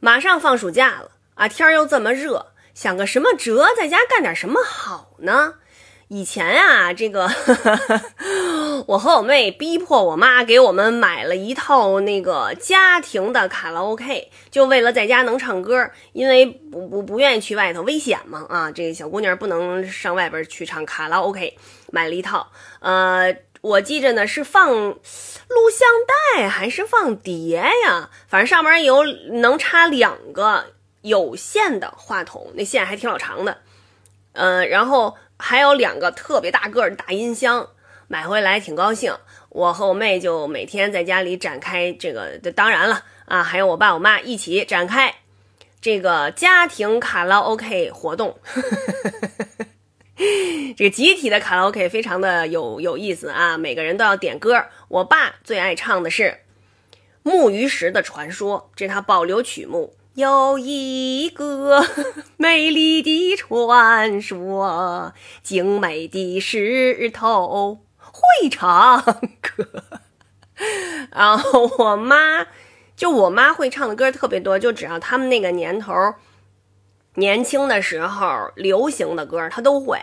马上放暑假了啊，天儿又这么热，想个什么辙，在家干点什么好呢？以前啊，这个 我和我妹逼迫我妈给我们买了一套那个家庭的卡拉 OK，就为了在家能唱歌，因为不不不愿意去外头危险嘛啊，这个小姑娘不能上外边去唱卡拉 OK，买了一套，呃。我记着呢，是放录像带还是放碟呀？反正上面有能插两个有线的话筒，那线还挺老长的。嗯，然后还有两个特别大个的大音箱，买回来挺高兴。我和我妹就每天在家里展开这个，当然了啊，还有我爸我妈一起展开这个家庭卡拉 OK 活动。这集体的卡拉 OK 非常的有有意思啊，每个人都要点歌。我爸最爱唱的是《木鱼石的传说》，这是他保留曲目。有一个 美丽的传说，精美的石头会唱歌。然后我妈，就我妈会唱的歌特别多，就只要他们那个年头。年轻的时候流行的歌，她都会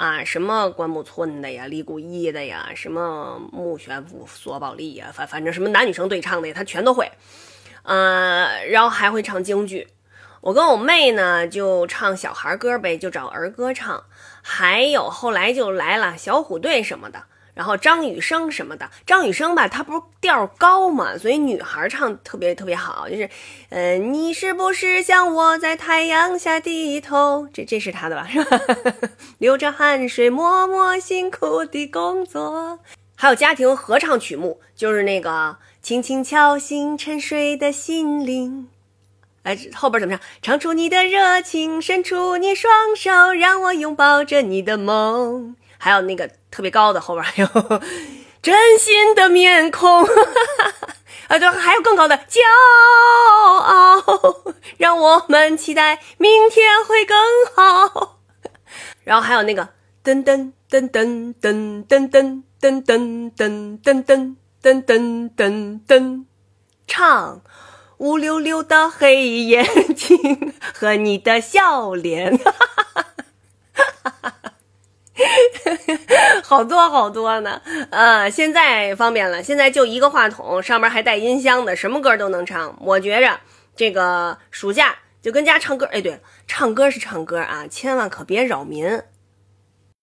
啊，什么关牧村的呀，李谷一的呀，什么木玄武、索宝莉呀，反反正什么男女生对唱的，他全都会。呃，然后还会唱京剧。我跟我妹呢，就唱小孩歌呗，就找儿歌唱。还有后来就来了小虎队什么的。然后张雨生什么的，张雨生吧，他不是调高嘛，所以女孩唱特别特别好，就是，嗯，你是不是像我在太阳下低头？这这是他的吧，是吧？流着汗水默默辛苦的工作。还有家庭合唱曲目，就是那个轻轻敲醒沉睡的心灵。哎，后边怎么唱？唱出你的热情，伸出你双手，让我拥抱着你的梦。还有那个特别高的后边还有 真心的面孔，啊对，还有更高的骄傲，让我们期待明天会更好。然后还有那个噔噔噔噔噔噔噔噔噔噔噔噔噔噔噔噔，唱乌溜溜的黑眼睛和你的笑脸。哈哈好多好多呢，呃，现在方便了，现在就一个话筒，上面还带音箱的，什么歌都能唱。我觉着这个暑假就跟家唱歌，哎，对，唱歌是唱歌啊，千万可别扰民。